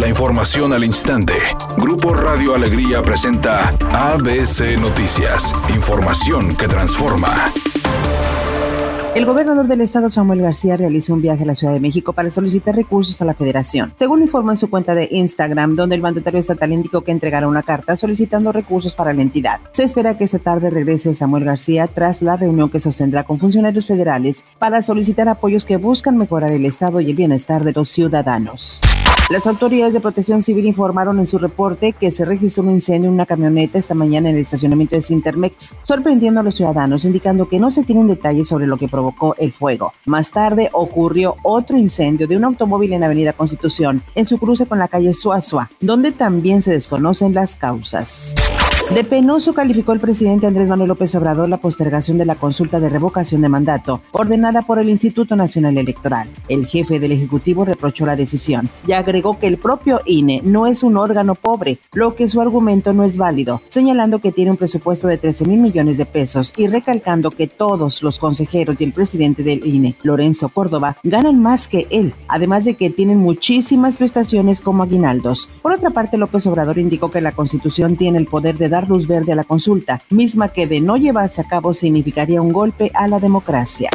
La información al instante. Grupo Radio Alegría presenta ABC Noticias. Información que transforma. El gobernador del estado, Samuel García, realizó un viaje a la Ciudad de México para solicitar recursos a la federación. Según informó en su cuenta de Instagram, donde el mandatario estatal indicó que entregará una carta solicitando recursos para la entidad. Se espera que esta tarde regrese Samuel García tras la reunión que sostendrá con funcionarios federales para solicitar apoyos que buscan mejorar el estado y el bienestar de los ciudadanos. Las autoridades de protección civil informaron en su reporte que se registró un incendio en una camioneta esta mañana en el estacionamiento de Sintermex, sorprendiendo a los ciudadanos, indicando que no se tienen detalles sobre lo que provocó el fuego. Más tarde ocurrió otro incendio de un automóvil en Avenida Constitución, en su cruce con la calle Suazua, donde también se desconocen las causas. De penoso calificó el presidente Andrés Manuel López Obrador la postergación de la consulta de revocación de mandato ordenada por el Instituto Nacional Electoral. El jefe del Ejecutivo reprochó la decisión y agregó que el propio INE no es un órgano pobre, lo que su argumento no es válido, señalando que tiene un presupuesto de 13 mil millones de pesos y recalcando que todos los consejeros y el presidente del INE, Lorenzo Córdoba, ganan más que él, además de que tienen muchísimas prestaciones como aguinaldos. Por otra parte, López Obrador indicó que la Constitución tiene el poder de dar luz verde a la consulta, misma que de no llevarse a cabo significaría un golpe a la democracia.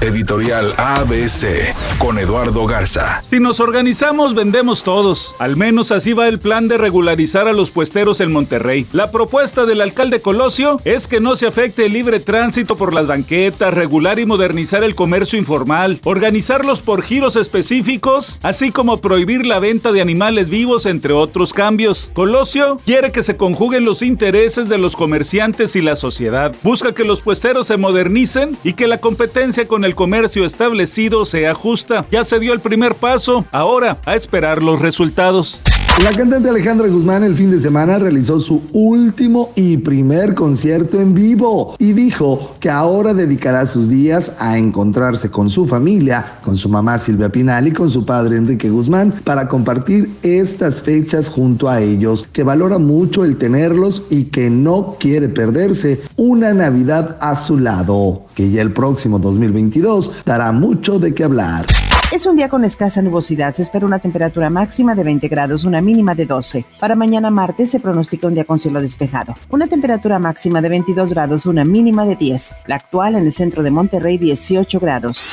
Editorial ABC con Eduardo Garza. Si nos organizamos, vendemos todos. Al menos así va el plan de regularizar a los puesteros en Monterrey. La propuesta del alcalde Colosio es que no se afecte el libre tránsito por las banquetas, regular y modernizar el comercio informal, organizarlos por giros específicos, así como prohibir la venta de animales vivos, entre otros cambios. Colosio quiere que se conjuguen los intereses de los comerciantes y la sociedad. Busca que los puesteros se modernicen y que la competencia con el comercio establecido sea justa. Ya se dio el primer paso, ahora a esperar los resultados. La cantante Alejandra Guzmán el fin de semana realizó su último y primer concierto en vivo y dijo que ahora dedicará sus días a encontrarse con su familia, con su mamá Silvia Pinal y con su padre Enrique Guzmán para compartir estas fechas junto a ellos, que valora mucho el tenerlos y que no quiere perderse una Navidad a su lado, que ya el próximo 2022 dará mucho de qué hablar. Es un día con escasa nubosidad. Se espera una temperatura máxima de 20 grados, una mínima de 12. Para mañana martes se pronostica un día con cielo despejado. Una temperatura máxima de 22 grados, una mínima de 10. La actual en el centro de Monterrey, 18 grados.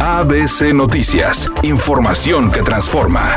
ABC Noticias. Información que transforma.